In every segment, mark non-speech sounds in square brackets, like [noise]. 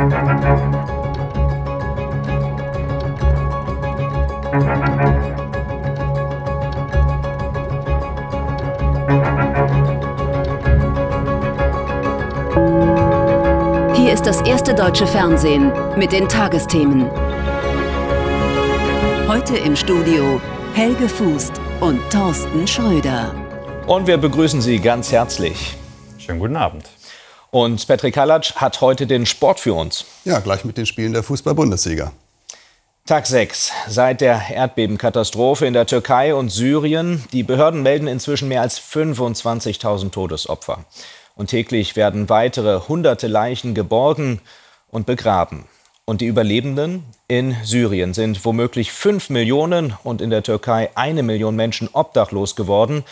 Hier ist das erste deutsche Fernsehen mit den Tagesthemen. Heute im Studio Helge Fußt und Thorsten Schröder. Und wir begrüßen Sie ganz herzlich. Schönen guten Abend. Und Patrick Kalatsch hat heute den Sport für uns. Ja, gleich mit den Spielen der Fußball-Bundesliga. Tag 6 seit der Erdbebenkatastrophe in der Türkei und Syrien. Die Behörden melden inzwischen mehr als 25.000 Todesopfer. Und täglich werden weitere hunderte Leichen geborgen und begraben. Und die Überlebenden in Syrien sind womöglich fünf Millionen und in der Türkei eine Million Menschen obdachlos geworden.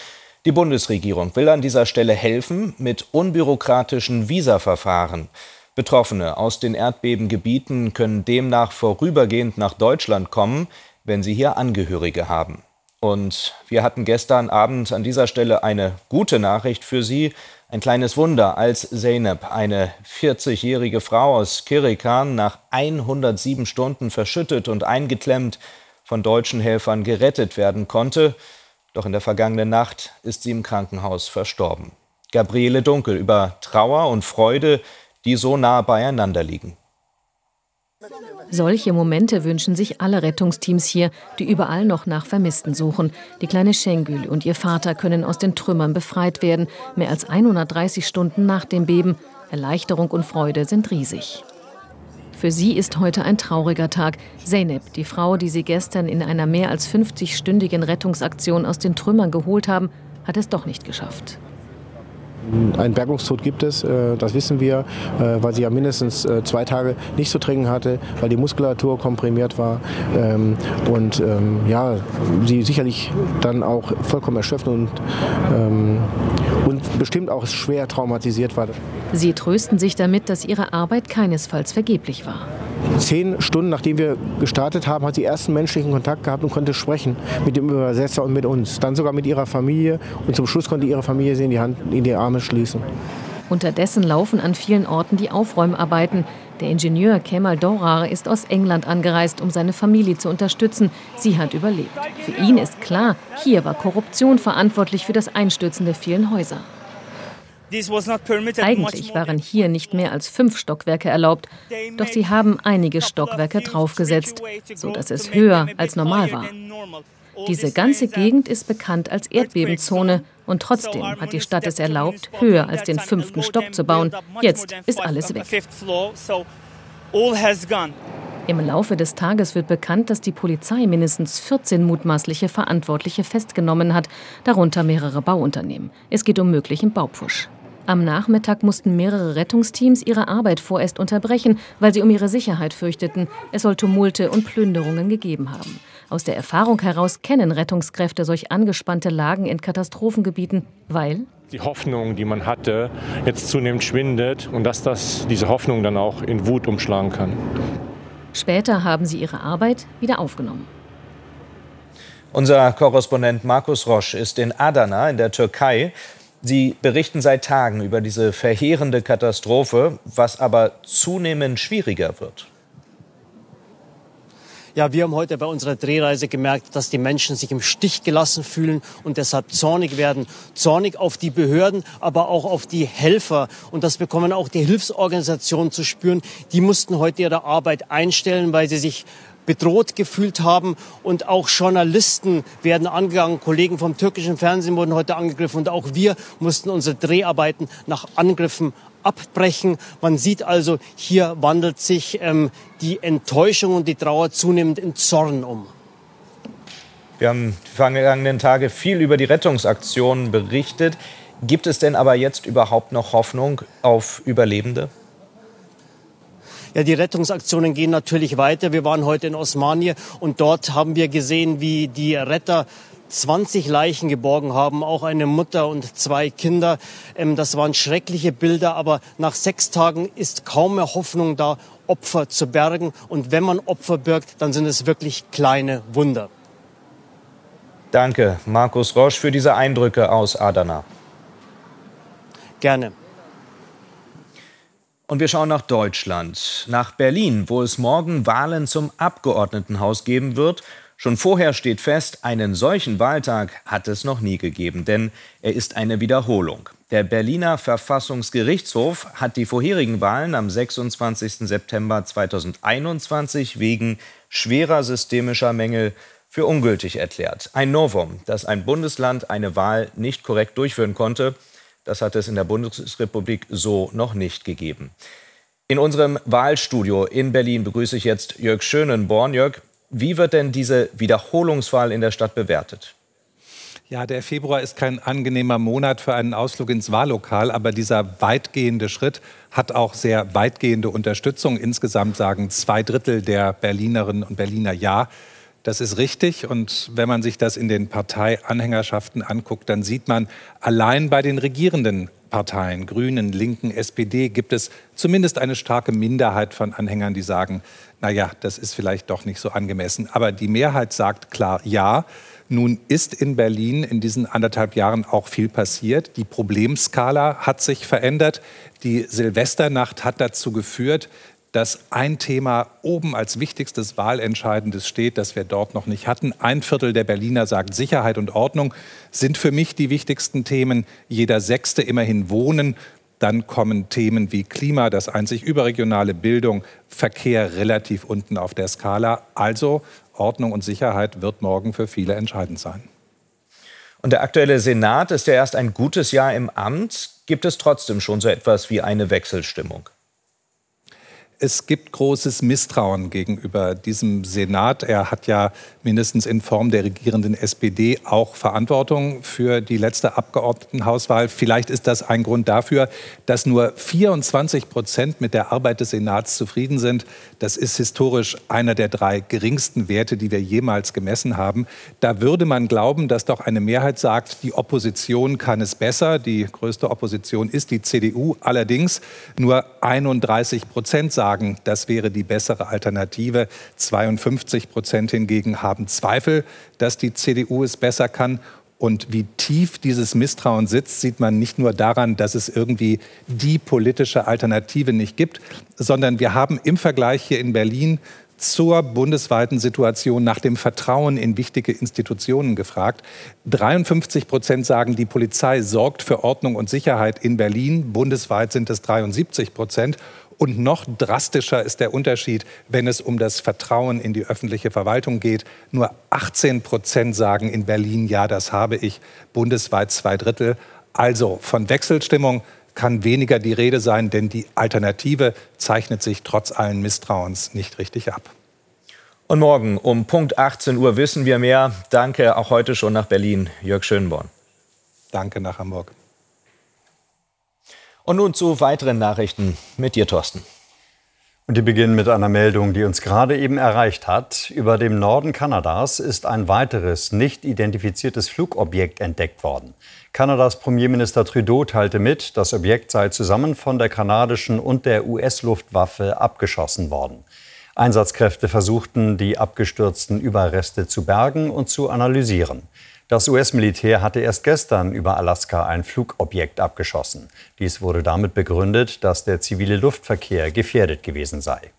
Die Bundesregierung will an dieser Stelle helfen mit unbürokratischen Visaverfahren. Betroffene aus den Erdbebengebieten können demnach vorübergehend nach Deutschland kommen, wenn sie hier Angehörige haben. Und wir hatten gestern Abend an dieser Stelle eine gute Nachricht für Sie. Ein kleines Wunder, als Zeynep, eine 40-jährige Frau aus Kirikan, nach 107 Stunden verschüttet und eingeklemmt von deutschen Helfern gerettet werden konnte. Doch in der vergangenen Nacht ist sie im Krankenhaus verstorben. Gabriele Dunkel über Trauer und Freude, die so nah beieinander liegen. Solche Momente wünschen sich alle Rettungsteams hier, die überall noch nach Vermissten suchen. Die kleine Schengül und ihr Vater können aus den Trümmern befreit werden, mehr als 130 Stunden nach dem Beben. Erleichterung und Freude sind riesig. Für sie ist heute ein trauriger Tag. Zeynep, die Frau, die sie gestern in einer mehr als 50-stündigen Rettungsaktion aus den Trümmern geholt haben, hat es doch nicht geschafft. Einen Bergungstod gibt es, äh, das wissen wir, äh, weil sie ja mindestens äh, zwei Tage nicht zu trinken hatte, weil die Muskulatur komprimiert war ähm, und ähm, ja, sie sicherlich dann auch vollkommen erschöpft und, ähm, und bestimmt auch schwer traumatisiert war. Sie trösten sich damit, dass ihre Arbeit keinesfalls vergeblich war. Zehn Stunden nachdem wir gestartet haben, hat sie ersten menschlichen Kontakt gehabt und konnte sprechen mit dem Übersetzer und mit uns. Dann sogar mit ihrer Familie und zum Schluss konnte ihre Familie sie in die, Hand, in die Arme schließen. Unterdessen laufen an vielen Orten die Aufräumarbeiten. Der Ingenieur Kemal Dorar ist aus England angereist, um seine Familie zu unterstützen. Sie hat überlebt. Für ihn ist klar, hier war Korruption verantwortlich für das Einstürzen der vielen Häuser. Eigentlich waren hier nicht mehr als fünf Stockwerke erlaubt, doch sie haben einige Stockwerke draufgesetzt, sodass es höher als normal war. Diese ganze Gegend ist bekannt als Erdbebenzone und trotzdem hat die Stadt es erlaubt, höher als den fünften Stock zu bauen. Jetzt ist alles weg. Im Laufe des Tages wird bekannt, dass die Polizei mindestens 14 mutmaßliche Verantwortliche festgenommen hat, darunter mehrere Bauunternehmen. Es geht um möglichen Baupfusch. Am Nachmittag mussten mehrere Rettungsteams ihre Arbeit vorerst unterbrechen, weil sie um ihre Sicherheit fürchteten. Es soll Tumulte und Plünderungen gegeben haben. Aus der Erfahrung heraus kennen Rettungskräfte solch angespannte Lagen in Katastrophengebieten, weil die Hoffnung, die man hatte, jetzt zunehmend schwindet und dass das, diese Hoffnung dann auch in Wut umschlagen kann. Später haben sie ihre Arbeit wieder aufgenommen. Unser Korrespondent Markus Rosch ist in Adana in der Türkei. Sie berichten seit Tagen über diese verheerende Katastrophe, was aber zunehmend schwieriger wird. Ja, wir haben heute bei unserer Drehreise gemerkt, dass die Menschen sich im Stich gelassen fühlen und deshalb zornig werden. Zornig auf die Behörden, aber auch auf die Helfer. Und das bekommen auch die Hilfsorganisationen zu spüren. Die mussten heute ihre Arbeit einstellen, weil sie sich bedroht gefühlt haben. Und auch Journalisten werden angegangen. Kollegen vom türkischen Fernsehen wurden heute angegriffen. Und auch wir mussten unsere Dreharbeiten nach Angriffen abbrechen. Man sieht also, hier wandelt sich ähm, die Enttäuschung und die Trauer zunehmend in Zorn um. Wir haben die vergangenen Tage viel über die Rettungsaktionen berichtet. Gibt es denn aber jetzt überhaupt noch Hoffnung auf Überlebende? Ja, die Rettungsaktionen gehen natürlich weiter. Wir waren heute in Osmanie und dort haben wir gesehen, wie die Retter 20 Leichen geborgen haben, auch eine Mutter und zwei Kinder. Ähm, das waren schreckliche Bilder, aber nach sechs Tagen ist kaum mehr Hoffnung da, Opfer zu bergen. Und wenn man Opfer birgt, dann sind es wirklich kleine Wunder. Danke, Markus Rosch, für diese Eindrücke aus Adana. Gerne. Und wir schauen nach Deutschland, nach Berlin, wo es morgen Wahlen zum Abgeordnetenhaus geben wird. Schon vorher steht fest, einen solchen Wahltag hat es noch nie gegeben, denn er ist eine Wiederholung. Der Berliner Verfassungsgerichtshof hat die vorherigen Wahlen am 26. September 2021 wegen schwerer systemischer Mängel für ungültig erklärt. Ein Novum, dass ein Bundesland eine Wahl nicht korrekt durchführen konnte. Das hat es in der Bundesrepublik so noch nicht gegeben. In unserem Wahlstudio in Berlin begrüße ich jetzt Jörg Schönenborn. Jörg, wie wird denn diese Wiederholungswahl in der Stadt bewertet? Ja, der Februar ist kein angenehmer Monat für einen Ausflug ins Wahllokal, aber dieser weitgehende Schritt hat auch sehr weitgehende Unterstützung. Insgesamt sagen zwei Drittel der Berlinerinnen und Berliner Ja. Das ist richtig. Und wenn man sich das in den Parteianhängerschaften anguckt, dann sieht man, allein bei den regierenden Parteien, Grünen, Linken, SPD, gibt es zumindest eine starke Minderheit von Anhängern, die sagen, naja, das ist vielleicht doch nicht so angemessen. Aber die Mehrheit sagt klar Ja. Nun ist in Berlin in diesen anderthalb Jahren auch viel passiert. Die Problemskala hat sich verändert. Die Silvesternacht hat dazu geführt, dass ein Thema oben als wichtigstes Wahlentscheidendes steht, das wir dort noch nicht hatten. Ein Viertel der Berliner sagt, Sicherheit und Ordnung sind für mich die wichtigsten Themen. Jeder Sechste immerhin Wohnen. Dann kommen Themen wie Klima, das einzig überregionale Bildung, Verkehr relativ unten auf der Skala. Also Ordnung und Sicherheit wird morgen für viele entscheidend sein. Und der aktuelle Senat ist ja erst ein gutes Jahr im Amt. Gibt es trotzdem schon so etwas wie eine Wechselstimmung? Es gibt großes Misstrauen gegenüber diesem Senat. Er hat ja mindestens in Form der regierenden SPD auch Verantwortung für die letzte Abgeordnetenhauswahl. Vielleicht ist das ein Grund dafür, dass nur 24 Prozent mit der Arbeit des Senats zufrieden sind. Das ist historisch einer der drei geringsten Werte, die wir jemals gemessen haben. Da würde man glauben, dass doch eine Mehrheit sagt, die Opposition kann es besser. Die größte Opposition ist die CDU. Allerdings nur 31 Prozent sagen, sagen, das wäre die bessere Alternative. 52 Prozent hingegen haben Zweifel, dass die CDU es besser kann. Und wie tief dieses Misstrauen sitzt, sieht man nicht nur daran, dass es irgendwie die politische Alternative nicht gibt, sondern wir haben im Vergleich hier in Berlin zur bundesweiten Situation nach dem Vertrauen in wichtige Institutionen gefragt. 53 Prozent sagen, die Polizei sorgt für Ordnung und Sicherheit in Berlin. Bundesweit sind es 73 Prozent. Und noch drastischer ist der Unterschied, wenn es um das Vertrauen in die öffentliche Verwaltung geht. Nur 18 Prozent sagen in Berlin, ja, das habe ich, bundesweit zwei Drittel. Also von Wechselstimmung kann weniger die Rede sein, denn die Alternative zeichnet sich trotz allen Misstrauens nicht richtig ab. Und morgen um Punkt 18 Uhr wissen wir mehr. Danke auch heute schon nach Berlin, Jörg Schönborn. Danke nach Hamburg. Und nun zu weiteren Nachrichten mit dir, Thorsten. Und die beginnen mit einer Meldung, die uns gerade eben erreicht hat. Über dem Norden Kanadas ist ein weiteres nicht identifiziertes Flugobjekt entdeckt worden. Kanadas Premierminister Trudeau teilte mit, das Objekt sei zusammen von der kanadischen und der US-Luftwaffe abgeschossen worden. Einsatzkräfte versuchten, die abgestürzten Überreste zu bergen und zu analysieren. Das US-Militär hatte erst gestern über Alaska ein Flugobjekt abgeschossen. Dies wurde damit begründet, dass der zivile Luftverkehr gefährdet gewesen sei.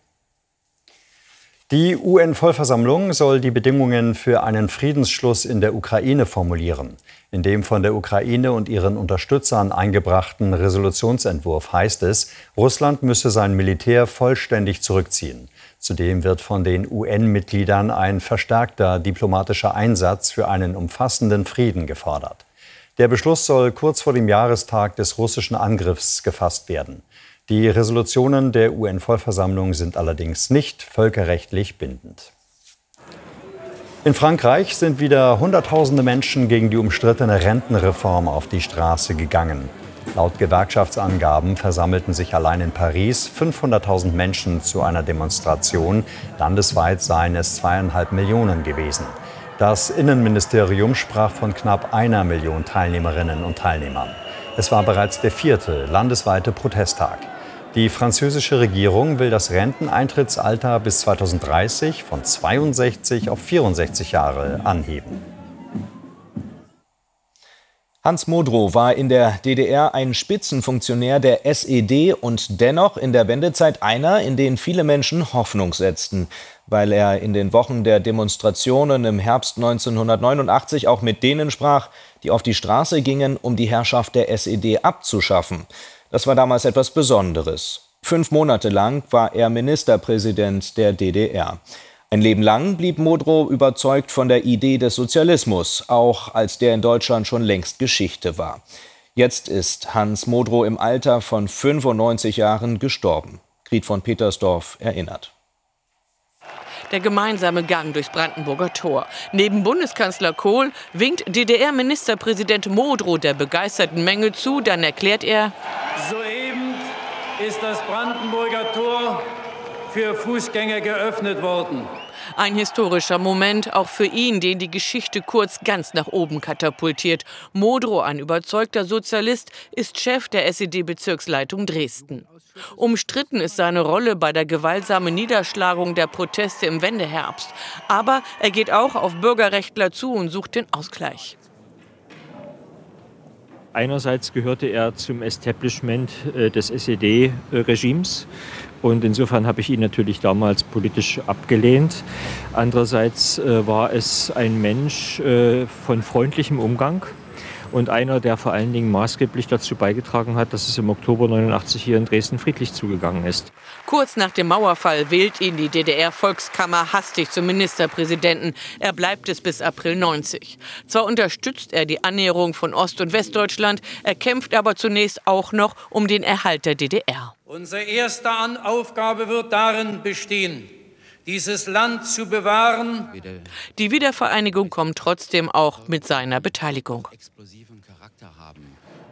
Die UN-Vollversammlung soll die Bedingungen für einen Friedensschluss in der Ukraine formulieren. In dem von der Ukraine und ihren Unterstützern eingebrachten Resolutionsentwurf heißt es, Russland müsse sein Militär vollständig zurückziehen. Zudem wird von den UN-Mitgliedern ein verstärkter diplomatischer Einsatz für einen umfassenden Frieden gefordert. Der Beschluss soll kurz vor dem Jahrestag des russischen Angriffs gefasst werden. Die Resolutionen der UN-Vollversammlung sind allerdings nicht völkerrechtlich bindend. In Frankreich sind wieder Hunderttausende Menschen gegen die umstrittene Rentenreform auf die Straße gegangen. Laut Gewerkschaftsangaben versammelten sich allein in Paris 500.000 Menschen zu einer Demonstration. Landesweit seien es zweieinhalb Millionen gewesen. Das Innenministerium sprach von knapp einer Million Teilnehmerinnen und Teilnehmern. Es war bereits der vierte landesweite Protesttag. Die französische Regierung will das Renteneintrittsalter bis 2030 von 62 auf 64 Jahre anheben. Hans Modrow war in der DDR ein Spitzenfunktionär der SED und dennoch in der Wendezeit einer, in den viele Menschen Hoffnung setzten, weil er in den Wochen der Demonstrationen im Herbst 1989 auch mit denen sprach, die auf die Straße gingen, um die Herrschaft der SED abzuschaffen. Das war damals etwas Besonderes. Fünf Monate lang war er Ministerpräsident der DDR. Ein Leben lang blieb Modrow überzeugt von der Idee des Sozialismus, auch als der in Deutschland schon längst Geschichte war. Jetzt ist Hans Modrow im Alter von 95 Jahren gestorben. Griet von Petersdorf erinnert. Der gemeinsame Gang durchs Brandenburger Tor. Neben Bundeskanzler Kohl winkt DDR-Ministerpräsident Modrow der begeisterten Menge zu. Dann erklärt er: Soeben ist das Brandenburger Tor für Fußgänger geöffnet worden. Ein historischer Moment auch für ihn, den die Geschichte kurz ganz nach oben katapultiert. Modrow, ein überzeugter Sozialist, ist Chef der SED-Bezirksleitung Dresden. Umstritten ist seine Rolle bei der gewaltsamen Niederschlagung der Proteste im Wendeherbst. Aber er geht auch auf Bürgerrechtler zu und sucht den Ausgleich. Einerseits gehörte er zum Establishment äh, des SED-Regimes. Und insofern habe ich ihn natürlich damals politisch abgelehnt. Andererseits äh, war es ein Mensch äh, von freundlichem Umgang und einer, der vor allen Dingen maßgeblich dazu beigetragen hat, dass es im Oktober 89 hier in Dresden friedlich zugegangen ist. Kurz nach dem Mauerfall wählt ihn die DDR-Volkskammer hastig zum Ministerpräsidenten. Er bleibt es bis April 90. Zwar unterstützt er die Annäherung von Ost- und Westdeutschland, er kämpft aber zunächst auch noch um den Erhalt der DDR. Unsere erste Aufgabe wird darin bestehen, dieses Land zu bewahren. Die Wiedervereinigung kommt trotzdem auch mit seiner Beteiligung.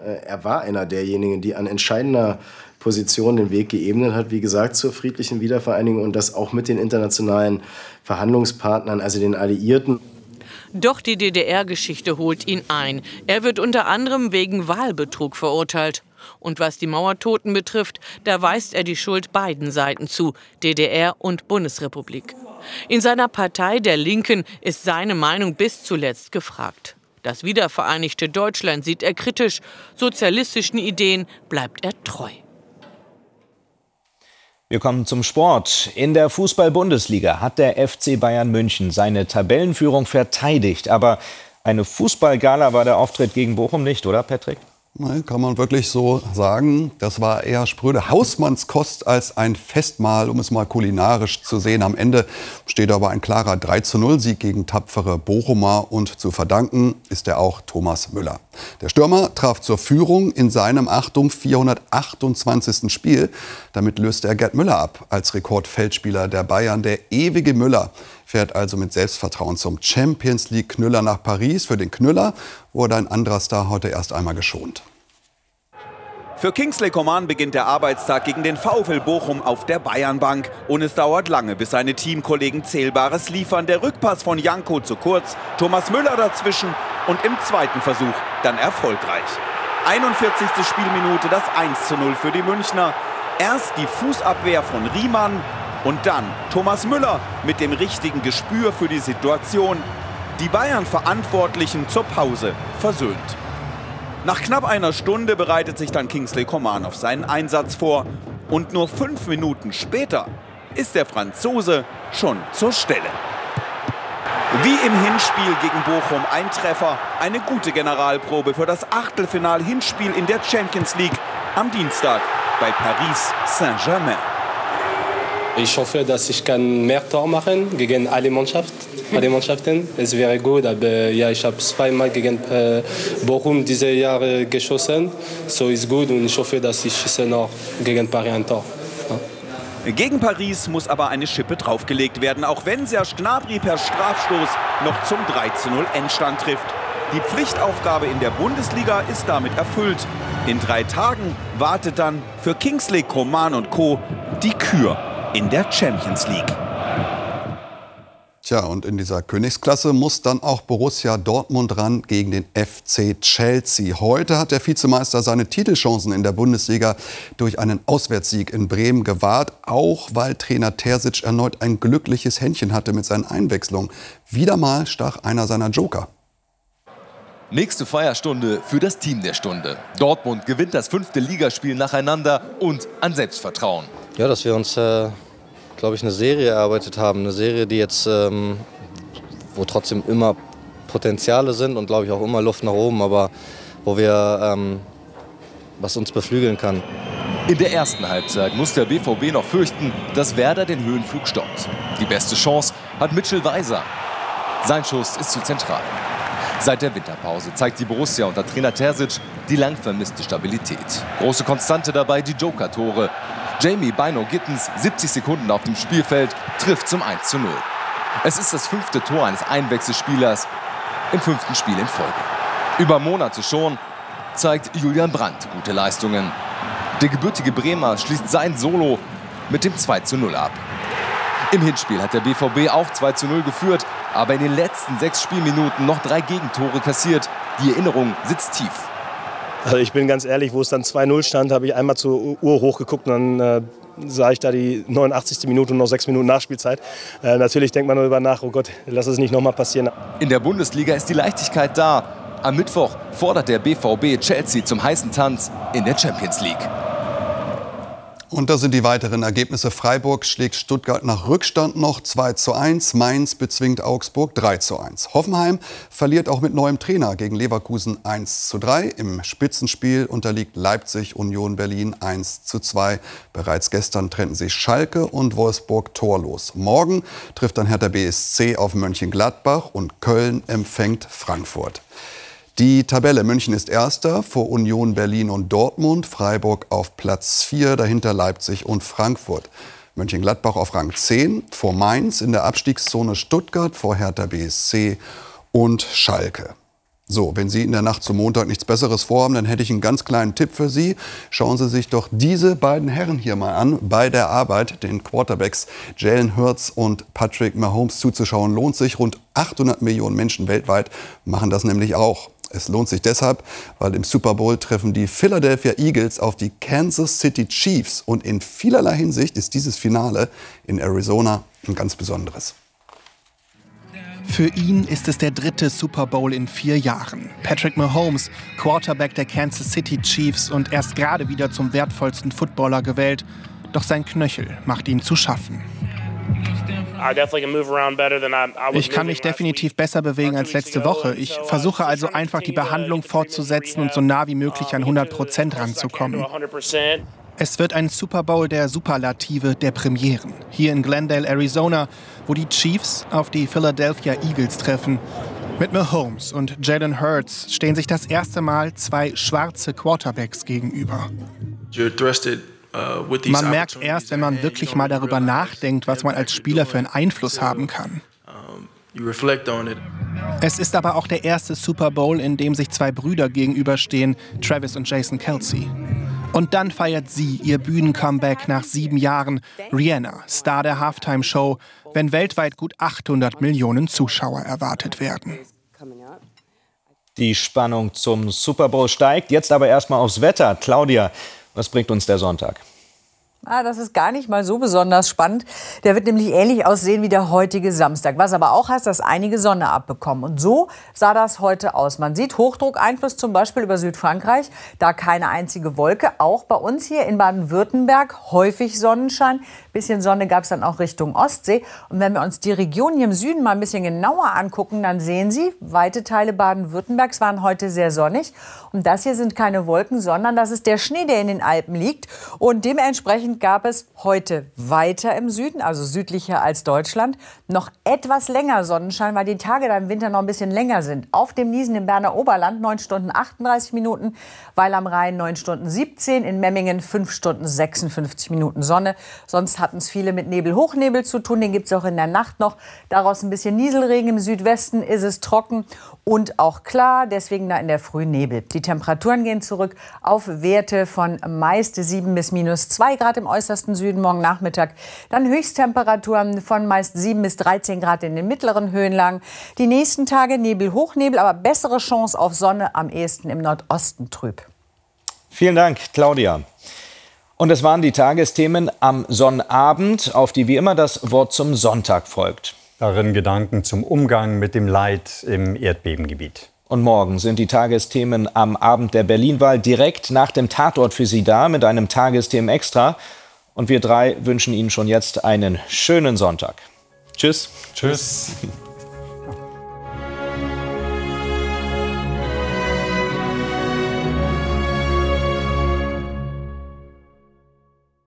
Äh, er war einer derjenigen, die an entscheidender Position den Weg geebnet hat, wie gesagt, zur friedlichen Wiedervereinigung und das auch mit den internationalen Verhandlungspartnern, also den Alliierten. Doch die DDR-Geschichte holt ihn ein. Er wird unter anderem wegen Wahlbetrug verurteilt. Und was die Mauertoten betrifft, da weist er die Schuld beiden Seiten zu, DDR und Bundesrepublik. In seiner Partei der Linken ist seine Meinung bis zuletzt gefragt. Das wiedervereinigte Deutschland sieht er kritisch, sozialistischen Ideen bleibt er treu. Wir kommen zum Sport. In der Fußball-Bundesliga hat der FC Bayern München seine Tabellenführung verteidigt. Aber eine Fußballgala war der Auftritt gegen Bochum nicht, oder Patrick? Kann man wirklich so sagen. Das war eher spröde Hausmannskost als ein Festmahl, um es mal kulinarisch zu sehen. Am Ende steht aber ein klarer 3 zu 0 Sieg gegen tapfere Bochumer und zu verdanken ist er auch Thomas Müller. Der Stürmer traf zur Führung in seinem, Achtung, 428. Spiel. Damit löste er Gerd Müller ab als Rekordfeldspieler der Bayern. Der ewige Müller fährt also mit Selbstvertrauen zum Champions League Knüller nach Paris. Für den Knüller wurde ein anderer Star heute erst einmal geschont. Für Kingsley Coman beginnt der Arbeitstag gegen den VfL Bochum auf der Bayernbank. Und es dauert lange, bis seine Teamkollegen Zählbares liefern. Der Rückpass von Janko zu kurz, Thomas Müller dazwischen und im zweiten Versuch dann erfolgreich. 41. Spielminute, das 1 zu 0 für die Münchner. Erst die Fußabwehr von Riemann, und dann Thomas Müller mit dem richtigen Gespür für die Situation. Die Bayern-Verantwortlichen zur Pause versöhnt. Nach knapp einer Stunde bereitet sich dann Kingsley Coman auf seinen Einsatz vor. Und nur fünf Minuten später ist der Franzose schon zur Stelle. Wie im Hinspiel gegen Bochum ein Treffer, eine gute Generalprobe für das Achtelfinal-Hinspiel in der Champions League am Dienstag bei Paris Saint-Germain. Ich hoffe, dass ich kann mehr Tor machen gegen alle Mannschaften. Alle Mannschaften. Es wäre gut, aber ja, ich habe zweimal gegen äh, Bochum diese Jahre geschossen. So ist gut und ich hoffe, dass ich schieße noch gegen Paris ein Tor. Ja. Gegen Paris muss aber eine Schippe draufgelegt werden, auch wenn Serge Gnabry per Strafstoß noch zum 3:0 Endstand trifft. Die Pflichtaufgabe in der Bundesliga ist damit erfüllt. In drei Tagen wartet dann für Kingsley, Coman und Co. die Kür in der Champions League. Tja, und in dieser Königsklasse muss dann auch Borussia Dortmund ran gegen den FC Chelsea. Heute hat der Vizemeister seine Titelchancen in der Bundesliga durch einen Auswärtssieg in Bremen gewahrt, auch weil Trainer Terzic erneut ein glückliches Händchen hatte mit seinen Einwechslungen. Wieder mal stach einer seiner Joker. Nächste Feierstunde für das Team der Stunde. Dortmund gewinnt das fünfte Ligaspiel nacheinander und an Selbstvertrauen. Ja, dass wir uns, äh, glaube ich, eine Serie erarbeitet haben. Eine Serie, die jetzt, ähm, wo trotzdem immer Potenziale sind und, glaube ich, auch immer Luft nach oben, aber wo wir, ähm, was uns beflügeln kann. In der ersten Halbzeit muss der BVB noch fürchten, dass Werder den Höhenflug stoppt. Die beste Chance hat Mitchell Weiser. Sein Schuss ist zu zentral. Seit der Winterpause zeigt die Borussia unter Trainer Terzic die lang vermisste Stabilität. Große Konstante dabei die Joker-Tore. Jamie Bino Gittens, 70 Sekunden auf dem Spielfeld, trifft zum 1 zu 0. Es ist das fünfte Tor eines Einwechselspielers im fünften Spiel in Folge. Über Monate schon zeigt Julian Brandt gute Leistungen. Der gebürtige Bremer schließt sein Solo mit dem 2 zu 0 ab. Im Hinspiel hat der BVB auch 2 zu 0 geführt, aber in den letzten sechs Spielminuten noch drei Gegentore kassiert. Die Erinnerung sitzt tief. Also ich bin ganz ehrlich, wo es dann 2-0 stand, habe ich einmal zur Uhr hochgeguckt und dann äh, sah ich da die 89. Minute und noch sechs Minuten Nachspielzeit. Äh, natürlich denkt man darüber nach, oh Gott, lass es nicht nochmal passieren. In der Bundesliga ist die Leichtigkeit da. Am Mittwoch fordert der BVB Chelsea zum heißen Tanz in der Champions League. Und da sind die weiteren Ergebnisse. Freiburg schlägt Stuttgart nach Rückstand noch 2 zu 1. Mainz bezwingt Augsburg 3 zu 1. Hoffenheim verliert auch mit neuem Trainer gegen Leverkusen 1 zu 3. Im Spitzenspiel unterliegt Leipzig Union Berlin 1 zu 2. Bereits gestern trennten sich Schalke und Wolfsburg torlos. Morgen trifft dann Hertha BSC auf Mönchengladbach und Köln empfängt Frankfurt. Die Tabelle München ist erster vor Union Berlin und Dortmund, Freiburg auf Platz 4, dahinter Leipzig und Frankfurt. Mönchengladbach auf Rang 10, vor Mainz in der Abstiegszone Stuttgart, vor Hertha BSC und Schalke. So, wenn Sie in der Nacht zum Montag nichts Besseres vorhaben, dann hätte ich einen ganz kleinen Tipp für Sie. Schauen Sie sich doch diese beiden Herren hier mal an bei der Arbeit, den Quarterbacks Jalen Hurts und Patrick Mahomes zuzuschauen. Lohnt sich. Rund 800 Millionen Menschen weltweit machen das nämlich auch. Es lohnt sich deshalb, weil im Super Bowl treffen die Philadelphia Eagles auf die Kansas City Chiefs. Und in vielerlei Hinsicht ist dieses Finale in Arizona ein ganz besonderes. Für ihn ist es der dritte Super Bowl in vier Jahren. Patrick Mahomes, Quarterback der Kansas City Chiefs und erst gerade wieder zum wertvollsten Footballer gewählt. Doch sein Knöchel macht ihm zu schaffen. Ich kann mich definitiv besser bewegen als letzte Woche. Ich versuche also einfach die Behandlung fortzusetzen und so nah wie möglich an 100 Prozent ranzukommen. Es wird ein Super Bowl der Superlative der Premieren. Hier in Glendale, Arizona, wo die Chiefs auf die Philadelphia Eagles treffen. Mit Mahomes und Jalen Hurts stehen sich das erste Mal zwei schwarze Quarterbacks gegenüber. Man merkt erst, wenn man wirklich mal darüber nachdenkt, was man als Spieler für einen Einfluss haben kann. Es ist aber auch der erste Super Bowl, in dem sich zwei Brüder gegenüberstehen, Travis und Jason Kelsey. Und dann feiert sie ihr Bühnencomeback nach sieben Jahren. Rihanna, Star der Halftime-Show, wenn weltweit gut 800 Millionen Zuschauer erwartet werden. Die Spannung zum Super Bowl steigt. Jetzt aber erstmal aufs Wetter. Claudia, was bringt uns der Sonntag? Ah, das ist gar nicht mal so besonders spannend. Der wird nämlich ähnlich aussehen wie der heutige Samstag. Was aber auch heißt, dass einige Sonne abbekommen. Und so sah das heute aus. Man sieht Hochdruckeinfluss zum Beispiel über Südfrankreich. Da keine einzige Wolke. Auch bei uns hier in Baden-Württemberg häufig Sonnenschein. Bisschen Sonne gab es dann auch Richtung Ostsee. Und wenn wir uns die Region hier im Süden mal ein bisschen genauer angucken, dann sehen Sie, weite Teile Baden-Württembergs waren heute sehr sonnig. Und das hier sind keine Wolken, sondern das ist der Schnee, der in den Alpen liegt. Und dementsprechend gab es heute weiter im Süden, also südlicher als Deutschland, noch etwas länger Sonnenschein, weil die Tage da im Winter noch ein bisschen länger sind. Auf dem Niesen im Berner Oberland 9 Stunden 38 Minuten, weil am Rhein 9 Stunden 17, in Memmingen 5 Stunden 56 Minuten Sonne. Sonst hatten es viele mit Nebel-Hochnebel zu tun, den gibt es auch in der Nacht noch. Daraus ein bisschen Nieselregen, im Südwesten ist es trocken und auch klar, deswegen da in der Früh Nebel. Die Temperaturen gehen zurück auf Werte von meist 7 bis minus 2 Grad im äußersten Süden morgen Nachmittag. Dann Höchsttemperaturen von meist 7 bis 13 Grad in den mittleren Höhenlagen. Die nächsten Tage Nebel, Hochnebel, aber bessere Chance auf Sonne am ehesten im Nordosten trüb. Vielen Dank, Claudia. Und es waren die Tagesthemen am Sonnabend, auf die wie immer das Wort zum Sonntag folgt. Darin Gedanken zum Umgang mit dem Leid im Erdbebengebiet. Und morgen sind die Tagesthemen am Abend der Berlinwahl direkt nach dem Tatort für Sie da mit einem Tagesthemen extra. Und wir drei wünschen Ihnen schon jetzt einen schönen Sonntag. Tschüss. Tschüss. [laughs]